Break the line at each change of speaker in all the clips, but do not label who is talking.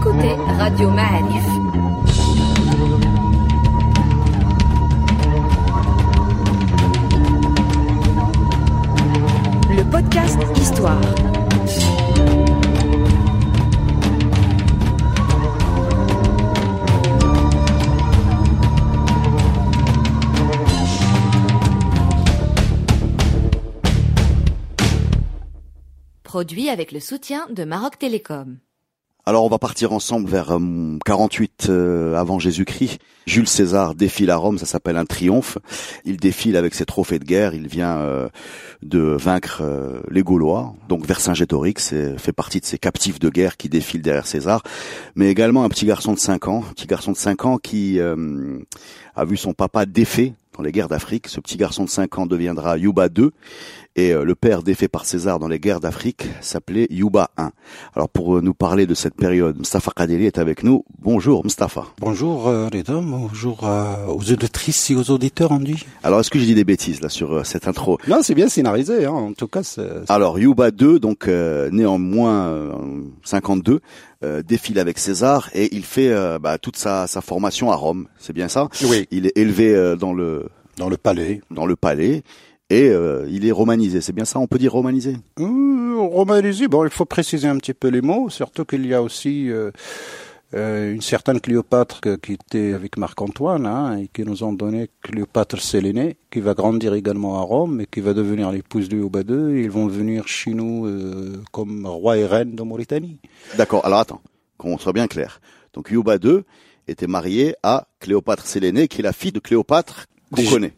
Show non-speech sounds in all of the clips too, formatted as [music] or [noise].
écoutez Radio Ma'arif. Le podcast Histoire. Produit avec le soutien de Maroc Télécom.
Alors on va partir ensemble vers 48 euh, euh, avant Jésus-Christ. Jules César défile à Rome, ça s'appelle un triomphe. Il défile avec ses trophées de guerre, il vient euh, de vaincre les Gaulois. Donc Vercingétorix fait partie de ces captifs de guerre qui défilent derrière César, mais également un petit garçon de 5 ans, un petit garçon de 5 ans qui a vu son papa défait dans les guerres d'Afrique. Ce petit garçon de 5 ans deviendra Yuba II et euh, le père défait par César dans les guerres d'Afrique s'appelait Yuba I. Alors pour euh, nous parler de cette période, Mustafa Kadeli est avec nous. Bonjour Mustafa.
Bonjour euh, Reda, bonjour aux auditrices et aux auditeurs Andy.
Alors est-ce que j'ai dit des bêtises là sur cette intro?
Non, c'est bien scénarisé hein. en tout cas.
Alors Yuba II, donc né en moins 52, défile avec César et il fait bah, toute sa, sa formation à Rome. C'est bien ça?
Oui.
Il est élevé dans le
dans le palais.
Dans le palais et euh, il est romanisé. C'est bien ça, on peut dire romanisé?
Euh, Romanisé, bon, il faut préciser un petit peu les mots, surtout qu'il y a aussi euh, euh une certaine Cléopâtre qui était avec Marc-Antoine hein, et qui nous ont donné Cléopâtre Sélénée, qui va grandir également à Rome et qui va devenir l'épouse de Yuba II. Ils vont venir chez nous comme roi et reine de Mauritanie.
D'accord, alors attends, qu'on soit bien clair. Donc Yuba II était marié à Cléopâtre Sélénée, qui est la fille de Cléopâtre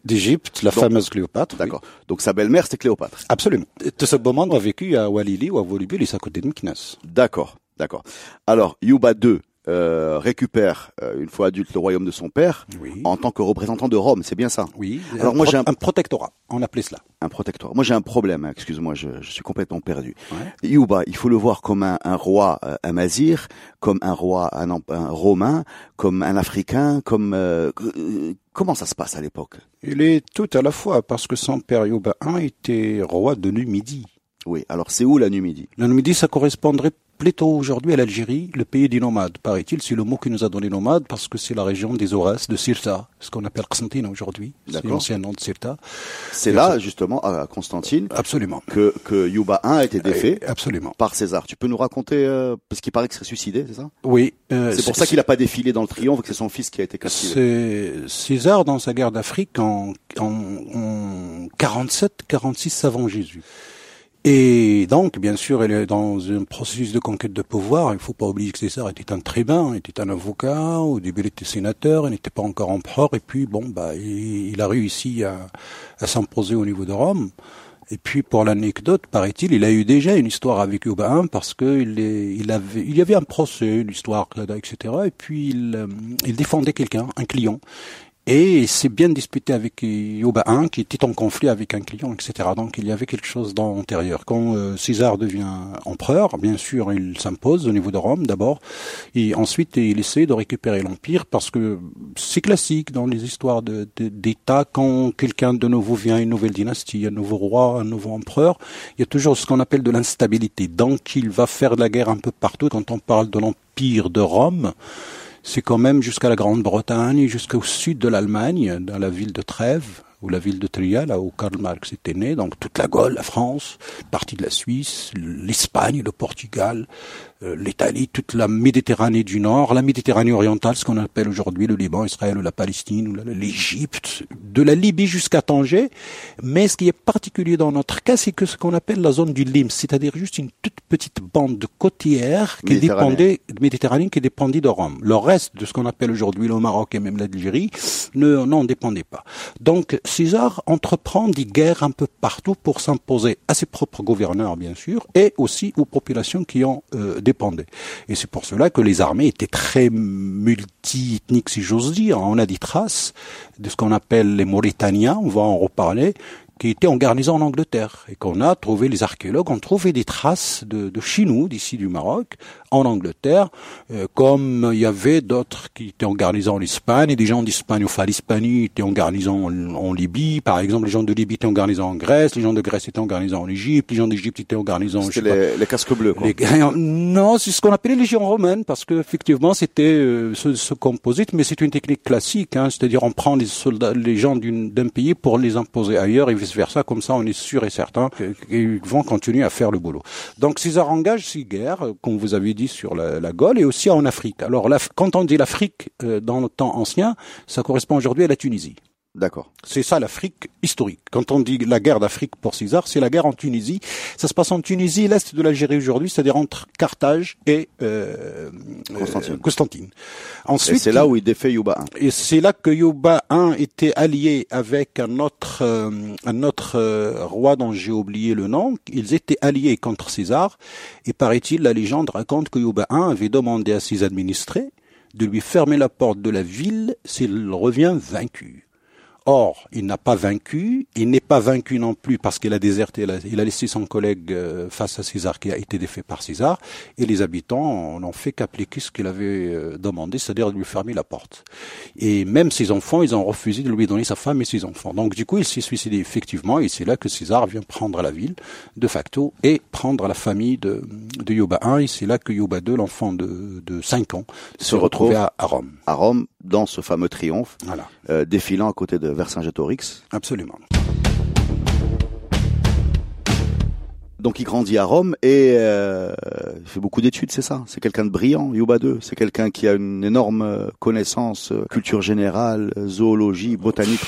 D'Égypte, la fameuse Cléopâtre.
D'accord. Donc sa belle-mère, c'était Cléopâtre.
Absolument. Moment a vécu à Walili ou à Volubilis, à côté de Myknes.
D'accord, d'accord. Alors, Yuba II euh, récupère euh, une fois adulte le royaume de son père en tant que représentant de Rome, c'est bien ça
Oui. Alors moi j'ai un... protectorat, on appelait cela.
Un protectorat. Moi j'ai un problème, hein, excuse-moi, je, je, suis complètement perdu. Ouais. Yuba, il faut le voir comme un, un roi euh, amazir, comme un roi un, un, romain, comme un africain, comme euh, comment ça se passe à l'époque?
Il est tout à la fois parce que son père Yuba I était roi de Numidie.
Oui, alors c'est où la Numidie?
La Numidie, ça correspondrait plutôt aujourd'hui à l'Algérie, le pays des nomades, paraît-il. C'est le mot qui nous a donné nomade parce que c'est la région des Aurès, de Sirta, ce qu'on appelle Constantine aujourd'hui. C'est l'ancien nom de Sirta.
C'est là, justement, à Constantine.
Absolument.
Que, que Yuba I a été défait.
Absolument.
Par César. Tu peux nous raconter, euh, parce qu'il paraît qu'il serait suicidé, c'est ça?
Oui.
Euh, c'est pour ça qu'il n'a pas défilé dans le triomphe, que c'est son fils qui a été
capturé. C'est César, dans sa guerre d'Afrique, en, en, en 47, 46 avant Jésus. Et donc, bien sûr, elle est dans un processus de conquête de pouvoir. Il ne faut pas oublier que César était un tribun, était un avocat. Au début, il était sénateur, il n'était pas encore empereur. Et puis, bon, bah, il, a réussi à, s'imposer au niveau de Rome. Et puis, pour l'anecdote, paraît-il, il a eu déjà une histoire avec Urbain parce que il avait, il y avait un procès, une histoire, etc. Et puis, il, euh, il défendait quelqu'un, un client. Et c'est bien disputé avec Yoba 1 qui était en conflit avec un client, etc. Donc il y avait quelque chose d'antérieur. Quand euh, César devient empereur, bien sûr, il s'impose au niveau de Rome d'abord, et ensuite il essaie de récupérer l'empire parce que c'est classique dans les histoires d'État quand quelqu'un de nouveau vient, une nouvelle dynastie, un nouveau roi, un nouveau empereur, il y a toujours ce qu'on appelle de l'instabilité. Donc il va faire de la guerre un peu partout. Quand on parle de l'empire de Rome, c'est quand même jusqu'à la Grande-Bretagne, jusqu'au sud de l'Allemagne, dans la ville de Trèves, ou la ville de Trier, là où Karl Marx était né, donc toute la Gaule, la France, partie de la Suisse, l'Espagne, le Portugal, euh, l'Italie, toute la Méditerranée du Nord, la Méditerranée orientale, ce qu'on appelle aujourd'hui le Liban, Israël la Palestine l'Égypte, de la Libye jusqu'à Tanger. Mais ce qui est particulier dans notre cas, c'est que ce qu'on appelle la zone du Lim, c'est-à-dire juste une toute petite bande côtière qui dépendait Méditerranée qui dépendait de Rome. Le reste de ce qu'on appelle aujourd'hui le Maroc et même l'Algérie ne n'en dépendait pas. Donc César entreprend des guerres un peu partout pour s'imposer à ses propres gouverneurs, bien sûr, et aussi aux populations qui ont euh, dépendait. Et c'est pour cela que les armées étaient très multi-ethniques, si j'ose dire. On a des traces de ce qu'on appelle les Mauritaniens, on va en reparler, qui était en garnison en Angleterre et qu'on a trouvé, les archéologues ont trouvé des traces de, de Chinois d'ici du Maroc en Angleterre, euh, comme il y avait d'autres qui étaient en garnison en Espagne, et des gens d'Espagne, enfin l'Hispanie était en garnison en, Libye, par exemple, les gens de Libye étaient en garnison en Grèce, les gens de Grèce étaient en garnison en Égypte, les gens d'Égypte étaient en garnison.
C'était les, les, casques bleus. Quoi. [laughs]
non, c'est ce qu'on appelait les légions romaines, parce que effectivement c'était euh, ce, ce, composite, mais c'est une technique classique, hein, c'est-à-dire on prend les soldats, les gens d'un pays pour les imposer ailleurs et vice versa, comme ça on est sûr et certain qu'ils vont continuer à faire le boulot. Donc César engage ces guerres, comme vous avez dit sur la, la Gaule et aussi en Afrique. Alors quand on dit l'Afrique euh, dans le temps ancien, ça correspond aujourd'hui à la Tunisie.
D'accord.
C'est ça l'Afrique historique. Quand on dit la guerre d'Afrique pour César, c'est la guerre en Tunisie. Ça se passe en Tunisie, l'est de l'Algérie aujourd'hui, c'est-à-dire entre Carthage et euh,
Constantine.
Euh, Constantine.
Ensuite, c'est là où il défait Yuba
I. Et c'est là que Yuba I était allié avec un autre euh, un autre euh, roi dont j'ai oublié le nom. Ils étaient alliés contre César. Et paraît-il, la légende raconte que Yuba I avait demandé à ses administrés de lui fermer la porte de la ville s'il revient vaincu. Or, il n'a pas vaincu, il n'est pas vaincu non plus parce qu'il a déserté, il a, laissé son collègue euh, face à César qui a été défait par César, et les habitants n'ont fait qu'appliquer ce qu'il avait euh, demandé, c'est-à-dire de lui fermer la porte. Et même ses enfants, ils ont refusé de lui donner sa femme et ses enfants. Donc du coup, il s'est suicidé effectivement, et c'est là que César vient prendre la ville, de facto, et prendre la famille de, de Yoba I, et c'est là que Yoba II, l'enfant de, de 5 ans, se, retrouvait à, à Rome.
À Rome, dans ce fameux triomphe,
voilà.
euh, défilant à côté de Vercingétorix.
Absolument.
Donc il grandit à Rome et euh, il fait beaucoup d'études, c'est ça? C'est quelqu'un de brillant, Yuba II. C'est quelqu'un qui a une énorme connaissance, culture générale, zoologie, botanique?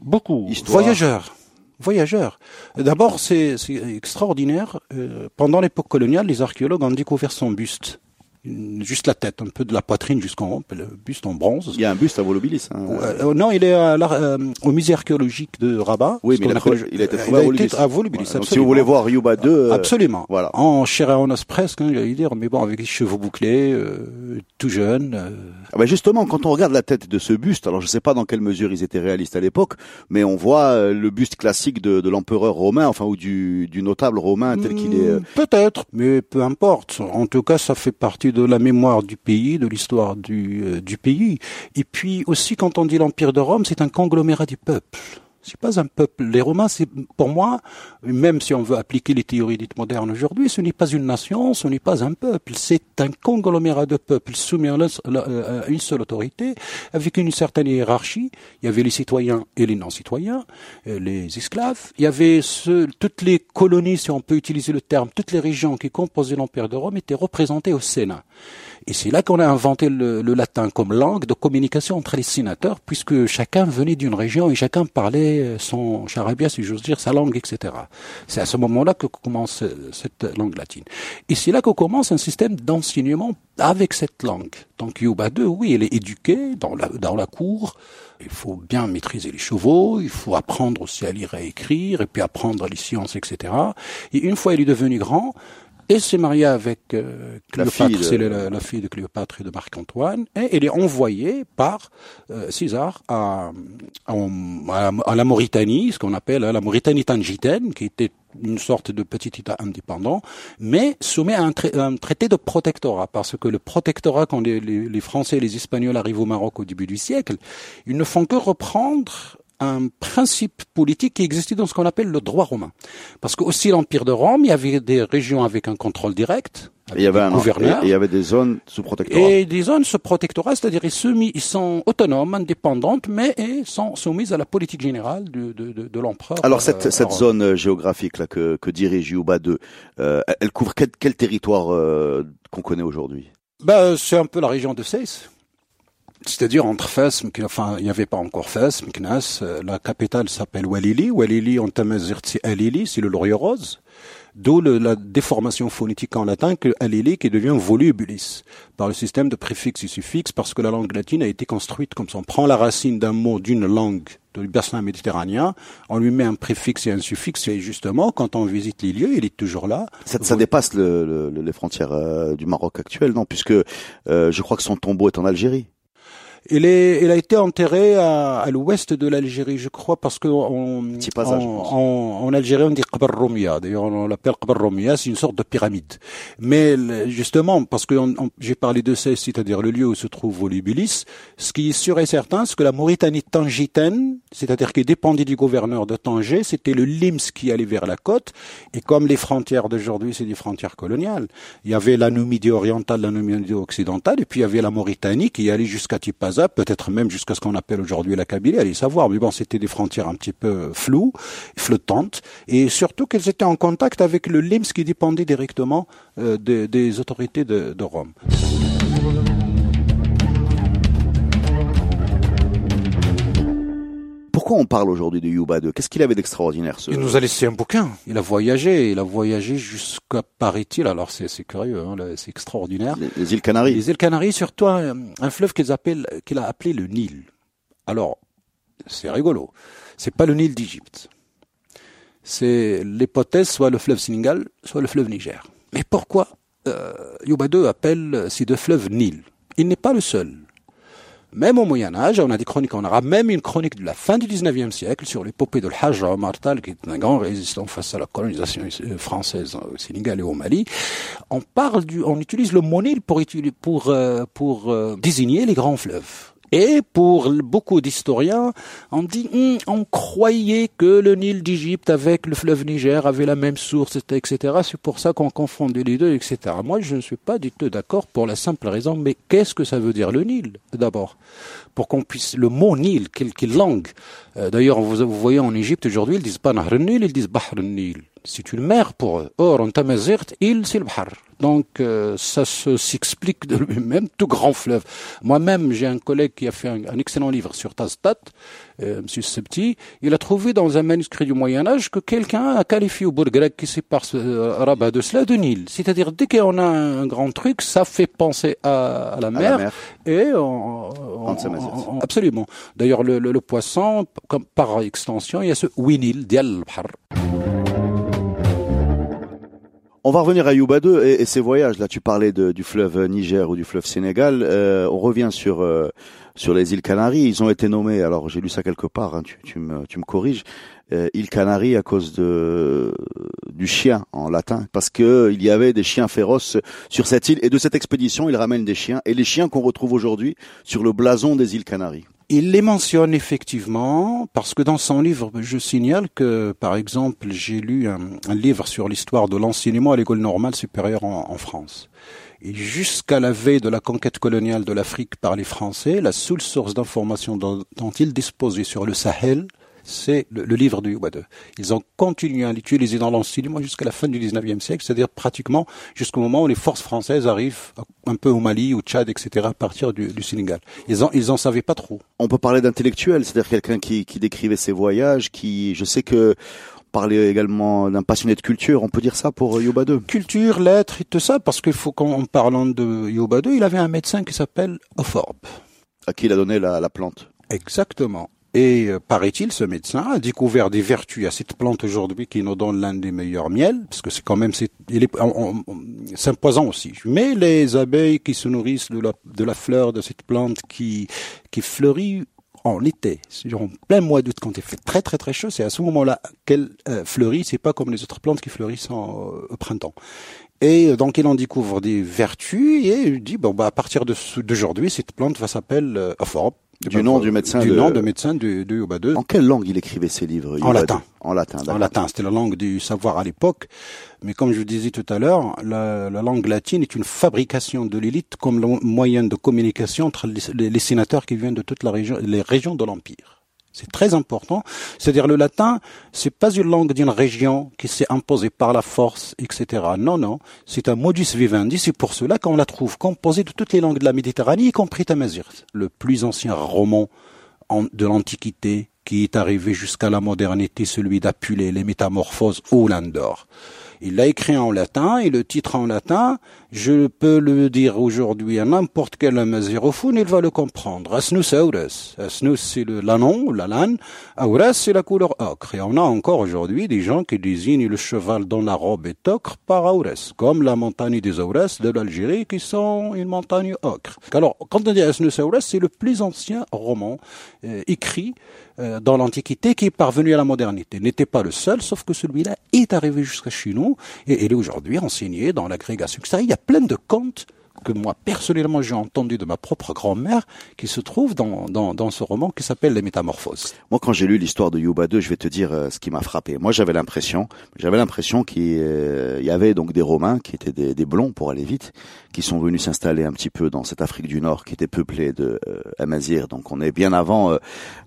Beaucoup.
Histoire.
Voyageur. Voyageur. D'abord, c'est extraordinaire. Euh, pendant l'époque coloniale, les archéologues ont découvert son buste juste la tête, un peu de la poitrine jusqu'en haut, le buste en bronze.
Il y a un buste à Volubilis. Hein.
Euh, non, il est à la, euh, au musée archéologique de Rabat.
Oui, mais il a, appelle, il a, été trouvé à Volubilis.
À Volubilis
voilà. Donc, si vous voulez voir Yuba 2,
absolument.
Voilà.
En chair et en os presque, hein, j'allais dire, mais bon, avec les cheveux bouclés, euh, tout jeune. Euh...
Ah ben justement, quand on regarde la tête de ce buste, alors je sais pas dans quelle mesure ils étaient réalistes à l'époque, mais on voit euh, le buste classique de, de l'empereur romain, enfin ou du, du notable romain tel qu'il est.
Hmm, Peut-être, mais peu importe. En tout cas, ça fait partie de la mémoire du pays, de l'histoire euh, du pays. Et puis aussi, quand on dit l'Empire de Rome, c'est un conglomérat du peuple. C'est pas un peuple. Les Romains, c'est pour moi, même si on veut appliquer les théories dites modernes aujourd'hui, ce n'est pas une nation, ce n'est pas un peuple. C'est un conglomérat de peuples soumis à une seule autorité, avec une certaine hiérarchie. Il y avait les citoyens et les non-citoyens, les esclaves. Il y avait toutes les colonies, si on peut utiliser le terme, toutes les régions qui composaient l'Empire de Rome étaient représentées au Sénat. Et c'est là qu'on a inventé le, le, latin comme langue de communication entre les sénateurs, puisque chacun venait d'une région et chacun parlait son charabia, si j'ose dire, sa langue, etc. C'est à ce moment-là que commence cette langue latine. Et c'est là que commence un système d'enseignement avec cette langue. Donc Yuba II, oui, elle est éduquée dans la, dans la cour. Il faut bien maîtriser les chevaux, il faut apprendre aussi à lire et à écrire, et puis apprendre les sciences, etc. Et une fois il est devenu grand, et s'est marié avec euh, Cléopâtre, c'est de... la, la, fille de Cléopâtre et de Marc-Antoine, et elle est envoyée par euh, César à, à, à, la Mauritanie, ce qu'on appelle la Mauritanie tangitaine, qui était une sorte de petit État indépendant, mais soumet à un, tra un, traité de protectorat, parce que le protectorat, quand les, les, les Français et les Espagnols arrivent au Maroc au début du siècle, ils ne font que reprendre un principe politique qui existait dans ce qu'on appelle le droit romain. Parce que aussi l'Empire de Rome, il y avait des régions avec un contrôle direct.
il y avait un gouverneur. Et il y avait des zones sous protectorat.
Et des zones sous protectorat, c'est-à-dire ils, soumis, ils sont autonomes, indépendantes, mais ils sont soumises à la politique générale de, de, de, de l'empereur.
Alors cette, euh, cette zone géographique là que, que dirige Yuba II, euh, elle couvre quel, quel territoire euh, qu'on connaît aujourd'hui?
Ben, C'est un peu la région de Seyss c'est-à-dire entre Fès, enfin, il n'y avait pas encore Fès, Meknas, la capitale s'appelle Walili. Walili, en tamazir, c'est Alili, c'est le laurier rose. D'où la déformation phonétique en latin que Alili qui devient volubilis par le système de préfixe et suffixe parce que la langue latine a été construite comme ça. On prend la racine d'un mot d'une langue du bassin méditerranéen, on lui met un préfixe et un suffixe et justement, quand on visite les lieux, il est toujours là.
Ça, ça dépasse le, le, les frontières euh, du Maroc actuel, non? Puisque euh, je crois que son tombeau est en Algérie.
Il, est, il a été enterré à, à l'ouest de l'Algérie, je crois, parce que en,
passage,
en, en, Algérie, on dit Qabr Romia. D'ailleurs, on l'appelle Qabr Romia, c'est une sorte de pyramide. Mais justement, parce que j'ai parlé de ça, c'est-à-dire le lieu où se trouve Volubilis, ce qui est sûr et certain, c'est que la Mauritanie tangitaine, c'est-à-dire qui dépendait du gouverneur de Tanger, c'était le Lims qui allait vers la côte. Et comme les frontières d'aujourd'hui, c'est des frontières coloniales, il y avait la Numidie orientale, la Numidie occidentale, et puis il y avait la Mauritanie qui allait jusqu'à Tipaz peut-être même jusqu'à ce qu'on appelle aujourd'hui la Kabylie, allez savoir. Mais bon, c'était des frontières un petit peu floues, flottantes, et surtout qu'elles étaient en contact avec le LIMS qui dépendait directement euh, des, autorités de, Rome.
Pourquoi on parle aujourd'hui de Yuba II Qu'est-ce qu'il avait d'extraordinaire ce...
Il nous a laissé un bouquin. Il a voyagé. Il a voyagé jusqu'à Paris-il. Alors c'est curieux, hein, c'est extraordinaire.
Les, îles Canaries.
Les îles Canaries, surtout un, fleuve qu'il qu'il a appelé le Nil. Alors c'est rigolo. C'est pas le Nil d'Égypte. C'est l'hypothèse soit le fleuve Sénégal, soit le fleuve Niger. Mais pourquoi euh, Yuba II appelle ces deux fleuves Nil? Il n'est pas le seul. Même au Moyen Âge, on a des chroniques, on aura même une chronique de la fin du 19e siècle sur l'épopée de l'Hajj Omar qui est un grand résistant face à la colonisation française au Sénégal et au Mali. On parle du, on utilise le mot pour, pour, euh, pour euh, désigner les grands fleuves. Et pour beaucoup d'historiens, on dit, hum, on croyait que le Nil d'Égypte avec le fleuve Niger avait la même source, etc. C'est pour ça qu'on confondait les deux, etc. Moi, je ne suis pas du tout d'accord pour la simple raison, mais qu'est-ce que ça veut dire le Nil, d'abord? Pour qu'on puisse, le mot Nil, quelle, quelle langue? Euh, d'ailleurs, vous, vous, voyez en Égypte aujourd'hui, ils disent pas Nahr Nil, ils disent Bahr Nil. C'est une mer pour eux. Or, en Tamazirt, il, c'est le Bahar. Donc euh, ça s'explique de lui-même, [laughs] tout grand fleuve. Moi-même, j'ai un collègue qui a fait un, excellent livre sur Taztat, euh, M. Septi. Il a trouvé dans un manuscrit du Moyen Âge que quelqu'un a qualifié au bourg grec qui sépare euh, Rabat de cela de Nil. C'est-à-dire dès qu'on a un, grand truc, ça fait penser à, la, mer, et on, absolument. D'ailleurs, le, le, poisson, comme par extension, il y a ce Winil, Dial
on va revenir à Yuba 2 et, ses voyages. Là, tu parlais du fleuve Niger ou du fleuve Sénégal. Euh, on revient sur euh, sur les îles Canaries. Ils ont été nommés. Alors, j'ai lu ça quelque part. Hein, tu, tu, me tu me corriges. Euh, îles Canaries à cause de du chien en latin, parce que il y avait des chiens féroces sur cette île. Et de cette expédition, ils ramènent des chiens et les chiens qu'on retrouve aujourd'hui sur le blason des îles Canaries.
Il les mentionne effectivement parce que dans son livre, je signale que, par exemple, j'ai lu un, livre sur l'histoire de l'enseignement à l'école normale supérieure en, France. Et jusqu'à la veille de la conquête coloniale de l'Afrique par les Français, la seule source d'information dont, dont ils disposaient sur le Sahel, c'est le, livre de Yuba Ils ont continué à l'utiliser dans l'enseignement jusqu'à la fin du 19e siècle, c'est-à-dire pratiquement jusqu'au moment où les forces françaises arrivent un peu au Mali, au Tchad, etc., à partir du, Sénégal. Ils en, ils en savaient pas trop.
On peut parler d'intellectuel, c'est-à-dire quelqu'un qui, qui décrivait ses voyages, qui, je sais que parlait également d'un passionné de culture, on peut dire ça pour Yuba
Culture, lettres et tout ça, parce qu'il faut qu'en parlant de Yuba il avait un médecin qui s'appelle Oforb.
À qui il a donné la, la plante
Exactement. Et euh, paraît-il, ce médecin a découvert des vertus à cette plante aujourd'hui qui nous donne l'un des meilleurs miels, parce que c'est quand même c'est un poison aussi. Mais les abeilles qui se nourrissent de la de la fleur de cette plante qui qui fleurit en été, en plein mois d'août quand il fait très très très chaud, c'est à ce moment-là qu'elle euh, fleurit. C'est pas comme les autres plantes qui fleurissent en, euh, au printemps. Et donc il en découvre des vertus et il dit bon bah à partir d'aujourd'hui cette plante va s'appeler euh,
du nom du médecin
du de... nom de médecin
En quelle langue il écrivait ses livres
En latin.
En latin.
En latin. C'était la langue du savoir à l'époque. Mais comme je vous disais tout à l'heure, la, la, langue latine est une fabrication de l'élite comme moyen de communication entre les, les, sénateurs qui viennent de toutes la région, les régions de l'empire. C'est très important. C'est-à-dire le latin, c'est pas une langue d'une région qui s'est imposée par la force, etc. Non, non. C'est un modus vivendi. C'est pour cela qu'on la trouve composée de toutes les langues de la Méditerranée, y compris Tamazir, le plus ancien roman de l'Antiquité qui est arrivé jusqu'à la modernité, celui d'Apulée, les Métamorphoses ou Landor. Il l'a écrit en latin et le titre en latin, Je peux le dire aujourd'hui à n'importe quel amazérophone, il va le comprendre. Asnus auras. Asnus, c'est l'anon, la lane. Auras, c'est la couleur ocre. Et on a encore aujourd'hui des gens qui désignent le cheval dont la robe est ocre par auras. Comme la montagne des auras de l'Algérie qui sont une montagne ocre. Alors, quand on dit Asnus auras, c'est le plus ancien roman euh, écrit euh, dans l'Antiquité qui est parvenu à la modernité. N'était pas le seul, sauf que celui-là est arrivé jusqu'à chez nous et il est aujourd'hui enseigné dans l'agrégation. Il y plein de contes que moi personnellement j'ai entendu de ma propre grand-mère qui se trouve dans, dans, dans ce roman qui s'appelle Les Métamorphoses.
Moi quand j'ai lu l'histoire de Yuba 2, je vais te dire euh, ce qui m'a frappé. Moi j'avais l'impression, j'avais l'impression qu'il euh, y avait donc des Romains qui étaient des, des blonds pour aller vite, qui sont venus s'installer un petit peu dans cette Afrique du Nord qui était peuplée de euh, Amazir. Donc on est bien avant euh,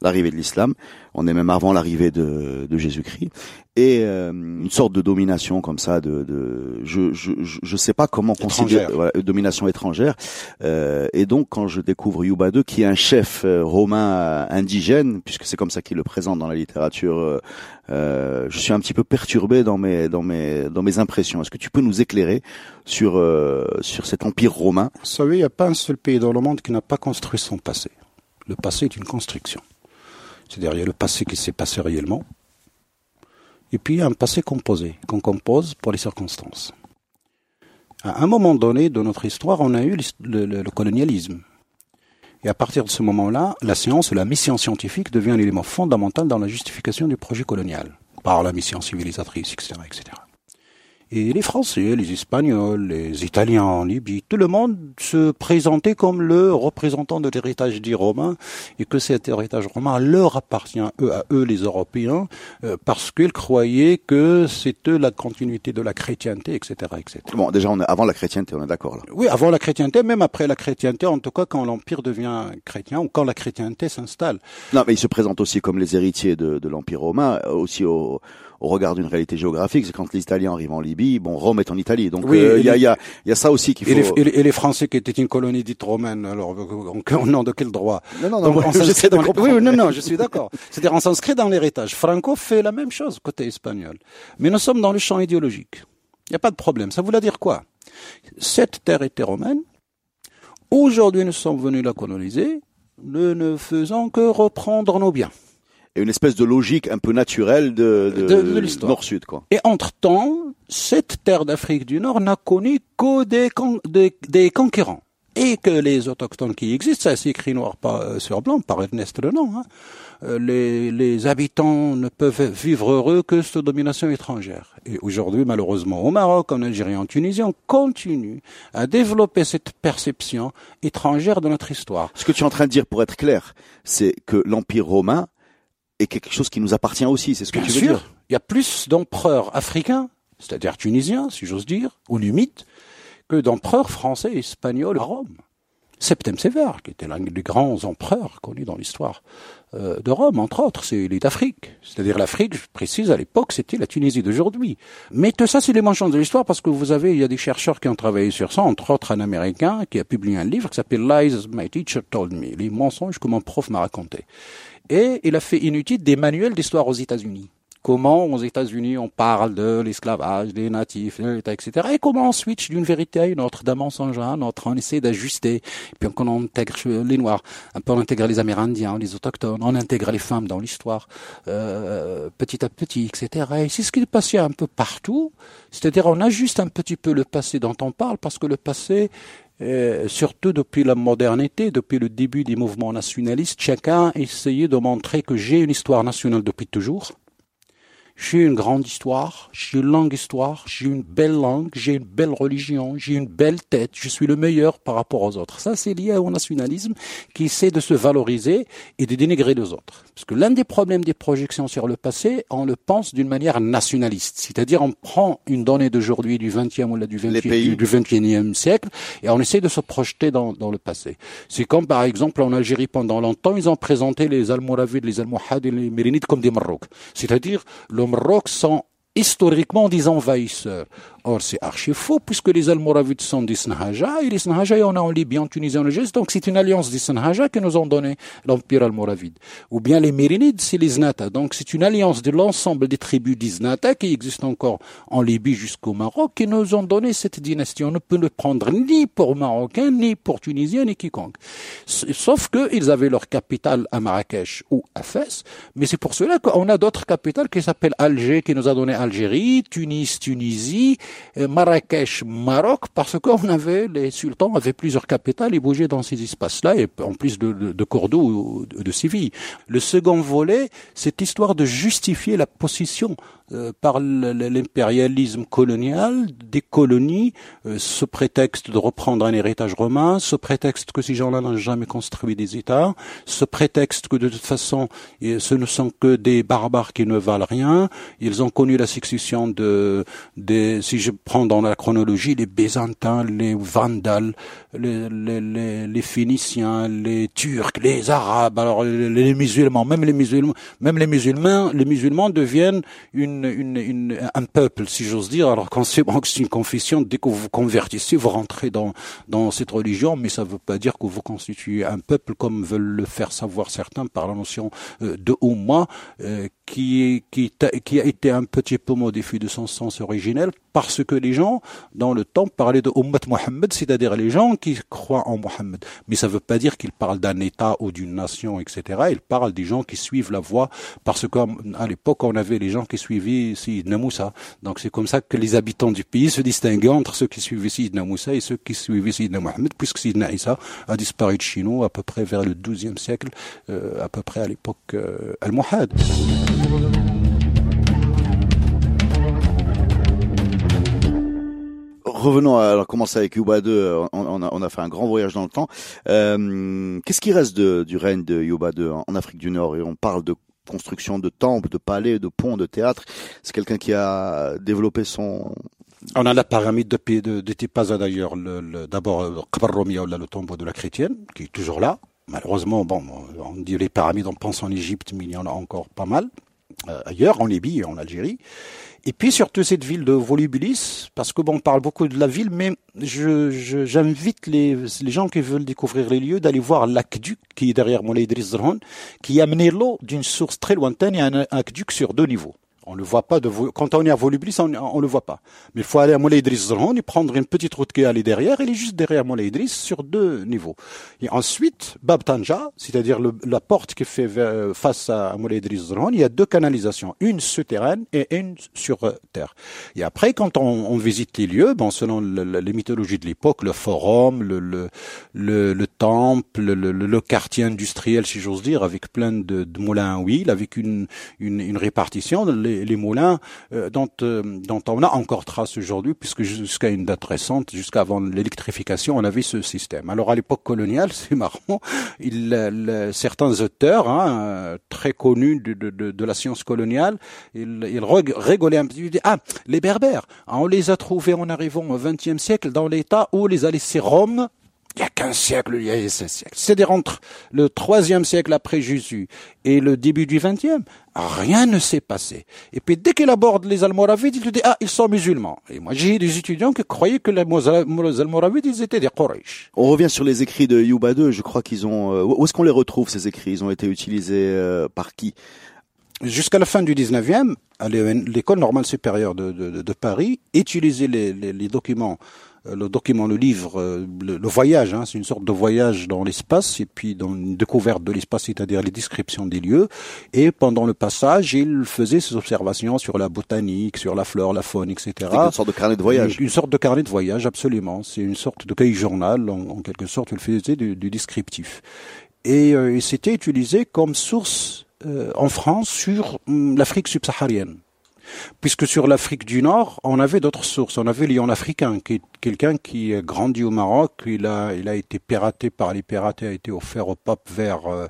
l'arrivée de l'islam, on est même avant l'arrivée de, de Jésus-Christ. Et euh, une sorte de domination comme ça de, de je, je je sais pas comment considérer voilà, domination étrangère. Euh, et donc quand je découvre Yuba II qui est un chef euh, romain indigène puisque c'est comme ça qu'il le présente dans la littérature euh, je suis un petit peu perturbé dans mes dans mes dans mes impressions. Est-ce que tu peux nous éclairer sur sur cet empire romain?
Vous savez il n'y a pas un seul pays dans le monde qui n'a pas construit son passé. Le passé est une construction. C'est-à-dire il y a le passé qui s'est passé réellement. Et puis un passé composé, qu'on compose pour les circonstances. À un moment donné de notre histoire, on a eu le colonialisme. Et à partir de ce moment-là, la science, la mission scientifique devient un élément fondamental dans la justification du projet colonial, par la mission civilisatrice, etc., etc. Et les Français, les Espagnols, les Italiens en Libye, tout le monde se présentait comme le représentant de l'héritage dit romain et que cet héritage romain leur appartient, eux, à eux les Européens, euh, parce qu'ils croyaient que c'était la continuité de la chrétienté, etc., etc.
Bon, déjà, on est avant la chrétienté, on est d'accord là.
Oui, avant la chrétienté, même après la chrétienté, en tout cas quand l'Empire devient chrétien ou quand la chrétienté s'installe.
Non, mais ils se présentent aussi comme les héritiers de, de l'Empire romain, aussi au au regard d'une réalité géographique, c'est quand les Italiens arrivent en Libye, bon, Rome est en Italie, donc il oui, euh, y, a, y, a, y a ça aussi qu'il faut.
Et les, et les, Français qui étaient une colonie dite romaine, alors au nom de quel droit?
Non, non, non,
Donc, on
de.
Oui, non, non, je suis d'accord. C'est-à-dire on s'inscrit dans l'héritage. Franco fait la même chose côté espagnol, mais nous sommes dans le champ idéologique. Il n'y a pas de problème. Ça voulait dire quoi? Cette terre était romaine. Aujourd'hui, nous sommes venus la coloniser. Nous ne faisons que reprendre nos biens
et une espèce de logique un peu naturelle de, de,
de, de l'histoire.
Nord-Sud, quoi.
Et entre-temps, cette terre d'Afrique du Nord n'a connu que des, con des, des, conquérants. Et que les autochtones qui existent, ça c'est écrit noir pas sur blanc par Ernest Renan, hein, les, les habitants ne peuvent vivre heureux que sous domination étrangère. Et aujourd'hui, malheureusement, au Maroc, en Algérie, en Tunisie, on continue à développer cette perception étrangère de notre histoire.
Ce que tu es en train de dire, pour être clair, c'est que l'Empire romain et quelque chose qui nous appartient aussi, c'est ce que
Bien
tu veux
sûr.
dire.
Il y a plus d'empereurs africains, c'est-à-dire tunisiens, si j'ose dire, ou numites, que d'empereurs français et espagnols à Rome. Septem Sévère, qui était l'un des grands empereurs connus dans l'histoire euh, de Rome, entre autres, c'est il est d'Afrique. C'est-à-dire l'Afrique, je précise, à l'époque, c'était la Tunisie d'aujourd'hui. Mais tout ça, c'est les manches de l'histoire parce que vous avez, il y a des chercheurs qui ont travaillé sur ça, entre autres un Américain qui a publié un livre qui s'appelle Lies My Teacher Told Me, les mensonges que mon prof m'a raconté. Et il a fait inutile des manuels d'histoire aux États-Unis comment aux États-Unis on parle de l'esclavage, des natifs, etc. Et comment on switch d'une vérité à une autre, d'un mensonge à un autre. On essaie d'ajuster. Puis on intègre les Noirs, un peu on intègre les Amérindiens, les autochtones, on intègre les femmes dans l'histoire, euh, petit à petit, etc. Et c'est ce qui est passé un peu partout. C'est-à-dire on ajuste un petit peu le passé dont on parle parce que le passé euh, surtout depuis la modernité, depuis le début des mouvements nationalistes, chacun essayait de montrer que j'ai une histoire nationale depuis toujours j'ai une grande histoire, j'ai une longue histoire, j'ai une belle langue, j'ai une belle religion, j'ai une belle tête, je suis le meilleur par rapport aux autres. Ça, c'est lié au nationalisme qui essaie de se valoriser et de dénigrer les autres. Parce que l'un des problèmes des projections sur le passé, on le pense d'une manière nationaliste. C'est-à-dire, on prend une donnée d'aujourd'hui, du 20e ou là, du 20e, du 21e siècle, et on essaie de se projeter dans, dans le passé. C'est comme, par exemple, en Algérie, pendant longtemps, ils ont présenté les Almoravides, les Almohades et les Mérinides comme des Maroc. C'est-à-dire, le Maroc sont historiquement des envahisseurs. Or, c'est archi faux, puisque les Almoravides sont des Snahaja, et les Snahaja, il y en a en Libye, en Tunisie, en Égypte, donc c'est une alliance des Snahaja que nous ont donné l'Empire almoravide. Ou bien les Mérinides, c'est les Znata, donc c'est une alliance de l'ensemble des tribus des Znata qui existent encore en Libye jusqu'au Maroc, qui nous ont donné cette dynastie. On ne peut le prendre ni pour Marocains, ni pour Tunisiens, ni quiconque. Sauf qu'ils avaient leur capitale à Marrakech ou à Fès, mais c'est pour cela qu'on a d'autres capitales qui s'appellent Alger, qui nous a donné Algérie, Tunis, Tunisie, Marrakech, Maroc, parce qu'on avait, les sultans avaient plusieurs capitales et bougeaient dans ces espaces-là, et en plus de, de, de Cordoue ou de Séville. Le second volet, c'est histoire de justifier la position euh, par l'impérialisme colonial des colonies, euh, ce prétexte de reprendre un héritage romain, ce prétexte que ces gens-là n'ont jamais construit des États, ce prétexte que de toute façon ce ne sont que des barbares qui ne valent rien, ils ont connu la succession de, des, si je prends dans la chronologie, les Byzantins, les Vandales, les, les, les, Phéniciens, les Turcs, les Arabes, alors les, les musulmans, même les musulmans, même les musulmans, les musulmans deviennent une un peuple, si j'ose dire, alors quand [laughs] c'est une confession, dès que vous vous convertissez, vous rentrez dans, dans cette religion, mais ça ne veut pas dire que vous constituez un peuple comme veulent le faire savoir certains par la notion euh, de Oumma, qui, a été un petit peu modifié de son sens originel parce que les gens, dans le temps, parlaient de Ummat Mohammed, c'est-à-dire les gens qui croient en Mohammed. Mais ça ne veut pas dire qu'ils parlent d'un État ou d'une nation, etc. Ils parlent des gens qui suivent la voie, parce qu'à l'époque, on avait les gens qui suivaient Sidna Moussa. Donc c'est comme ça que les habitants du pays se distinguaient entre ceux qui suivaient Sidna Moussa et ceux qui suivaient Sidna Mohammed, puisque Sidna Isa a disparu de chez à peu près vers le XIIe siècle, euh, à peu près à l'époque euh, al-Muhad.
Revenons à alors, commencer avec Yuba 2. On, a, on, a, fait un grand voyage dans le temps. Euh, Qu'est-ce qui reste du règne de Yuba 2 en, Afrique du Nord? Et on parle de construction de temples, de palais, de ponts, de théâtres. C'est quelqu'un qui a développé son,
on a la pyramide de, de, Tipaza d'ailleurs, le, le, d'abord Romia, le tombeau de la chrétienne, qui est toujours là. Malheureusement, bon, on dit les pyramides, on pense en Égypte, mais il y en a encore pas mal. Euh, ailleurs, en Libye et en Algérie. Et puis surtout cette ville de Volubilis, parce que bon, on parle beaucoup de la ville, mais je, j'invite les, les gens qui veulent découvrir les lieux d'aller voir l'aqueduc qui est derrière Moulay qui a amené l'eau d'une source très lointaine et un aqueduc sur deux niveaux. On le voit pas de quand on est à Volubilis, on, on le voit pas. Mais il faut aller à Moulay Idriss et prendre une petite route qui est allée derrière. Elle est juste derrière Moulay Idriss sur deux niveaux. Et ensuite, Bab Tanja, c'est-à-dire la porte qui fait face à Moulay Idriss il y a deux canalisations, une souterraine et une sur terre. Et après, quand on, on visite les lieux, bon, selon les mythologies de l'époque, le forum, le, le, le, le temple, le, quartier industriel, si j'ose dire, avec plein de, de moulins à huile, avec une, une, une répartition. Les, moulins euh, dont, euh, dont on a encore trace aujourd'hui, puisque jusqu'à une date récente, jusqu'avant l'électrification, on avait ce système. Alors à l'époque coloniale, [laughs] c'est marrant, certains auteurs hein, très connus de, la science coloniale, ils, ils rigolaient un petit peu, ah, les berbères, on les a trouvés en arrivant au XXe siècle dans l'état où les a laissés Rome il y a 15 siècles, il y a 16 siècles. C'est-à-dire entre le troisième siècle après Jésus et le début du vingtième, rien ne s'est passé. Et puis dès qu'il aborde les Almoravides, il te dit, ah, ils sont musulmans. Et moi, j'ai des étudiants qui croyaient que les Almoravides, ils étaient des Quraysh.
On revient sur les écrits de Yuba II. Je crois qu'ils ont... Euh, où est-ce qu'on les retrouve, ces écrits? Ils ont été utilisés euh, par qui?
Jusqu'à la fin du 19e, l'école normale supérieure de, de, de Paris utilisait les, les, les documents le document, le livre, euh, le, voyage, hein, c'est une sorte de voyage dans l'espace et puis dans une découverte de l'espace, c'est-à-dire les descriptions des lieux. Et pendant le passage, il faisait ses observations sur la botanique, sur la flore, la faune, etc.
Une sorte de carnet de voyage.
Une, sorte de carnet de voyage, absolument. C'est une sorte de cahier journal, en, quelque sorte, il faisait du, du descriptif. Et euh, c'était utilisé comme source en France sur hum, l'Afrique subsaharienne puisque sur l'Afrique du Nord, on avait d'autres sources. On avait Lyon africain, qui est quelqu'un qui est grandi au Maroc. Il a, il a été piraté par les pirates et a été offert au pape vers euh,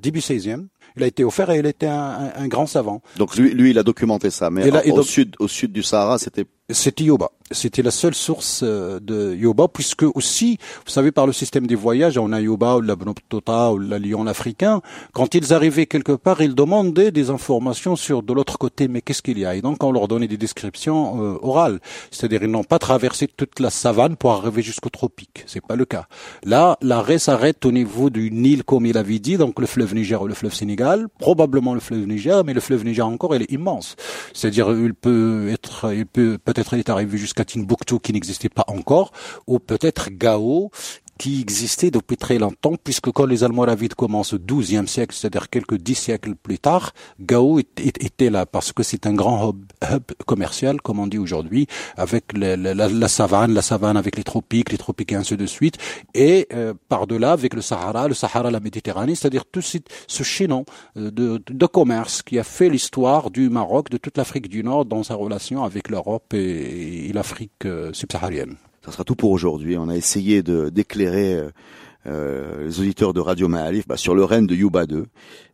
début 16e. Il a été offert et il était un, un, grand savant.
Donc lui, lui, il a documenté ça. Mais au sud, au sud du Sahara, c'était
C'était Yoba. C'était la seule source euh, de Yoba, puisque aussi, vous savez, par le système des voyages, on a Yoba ou la Bonoptota ou la Lion africain. Quand ils arrivaient quelque part, ils demandaient des informations sur de l'autre côté, mais qu'est-ce qu'il y a? Et donc, on leur donnait des descriptions euh, orales. C'est-à-dire, ils n'ont pas traversé toute la savane pour arriver jusqu'au tropique. C'est pas le cas. Là, l'arrêt s'arrête au niveau du Nil, comme il avait dit, donc le fleuve Niger ou le fleuve Sénégal, probablement le fleuve Niger, mais le fleuve Niger encore, il est immense. C'est-à-dire, il peut être, il peut peut-être être arrivé jusqu'à Timbuktu qui n'existait pas encore, ou peut-être Gao qui existait depuis très longtemps, puisque quand les Almoravides commencent au XIIe siècle, c'est-à-dire quelques dix siècles plus tard, Gao était là, parce que c'est un grand hub, commercial, comme on dit aujourd'hui, avec la, savane, la savane avec les tropiques, les tropiques et ainsi de suite, et euh, par-delà avec le Sahara, le Sahara, la Méditerranée, c'est-à-dire tout ce, chaînon euh, de, commerce qui a fait l'histoire du Maroc, de toute l'Afrique du Nord dans sa relation avec l'Europe et, et l'Afrique euh, subsaharienne.
Ça sera tout pour aujourd'hui. On a essayé de d'éclairer euh, euh, les auditeurs de Radio Maalif bah, sur le règne de Yuba II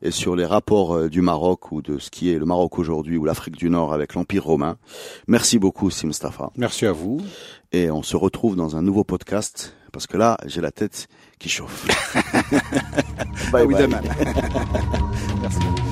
et sur les rapports euh, du Maroc ou de ce qui est le Maroc aujourd'hui ou l'Afrique du Nord avec l'Empire romain. Merci beaucoup, Simstafa.
Merci à vous.
Et on se retrouve dans un nouveau podcast parce que là, j'ai la tête qui chauffe. [laughs]
bye, bye. Merci. [laughs] [laughs]